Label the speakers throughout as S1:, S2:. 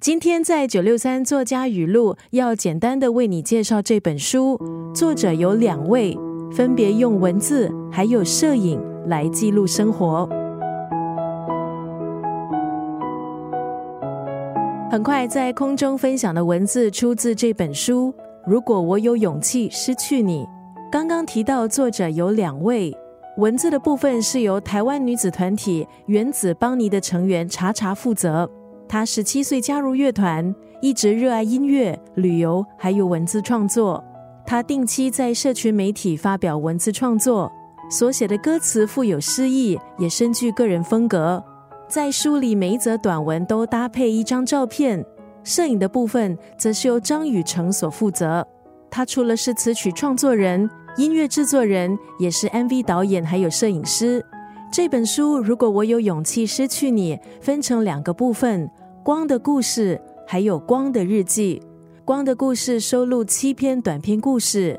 S1: 今天在九六三作家语录要简单的为你介绍这本书，作者有两位，分别用文字还有摄影来记录生活。很快在空中分享的文字出自这本书。如果我有勇气失去你，刚刚提到作者有两位，文字的部分是由台湾女子团体原子邦尼的成员查查负责。他十七岁加入乐团，一直热爱音乐、旅游，还有文字创作。他定期在社群媒体发表文字创作，所写的歌词富有诗意，也深具个人风格。在书里每一则短文都搭配一张照片。摄影的部分则是由张雨成所负责。他除了是词曲创作人、音乐制作人，也是 MV 导演，还有摄影师。这本书《如果我有勇气失去你》分成两个部分：光的故事，还有光的日记。光的故事收录七篇短篇故事，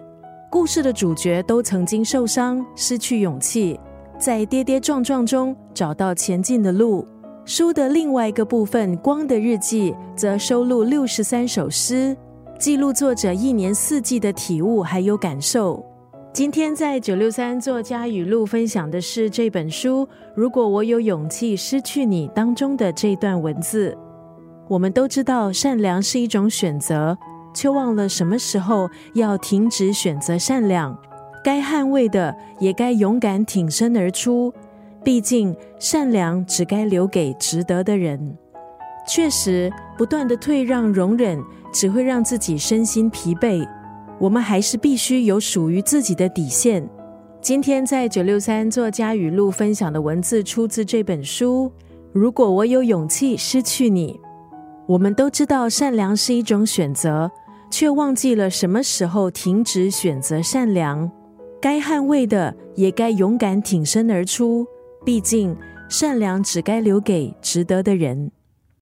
S1: 故事的主角都曾经受伤、失去勇气，在跌跌撞撞中找到前进的路。书的另外一个部分《光的日记》则收录六十三首诗，记录作者一年四季的体悟还有感受。今天在九六三作家语录分享的是这本书《如果我有勇气失去你》当中的这段文字。我们都知道善良是一种选择，却忘了什么时候要停止选择善良。该捍卫的也该勇敢挺身而出。毕竟，善良只该留给值得的人。确实，不断的退让、容忍，只会让自己身心疲惫。我们还是必须有属于自己的底线。今天在九六三作家语录分享的文字，出自这本书。如果我有勇气失去你，我们都知道善良是一种选择，却忘记了什么时候停止选择善良。该捍卫的，也该勇敢挺身而出。毕竟，善良只该留给值得的人。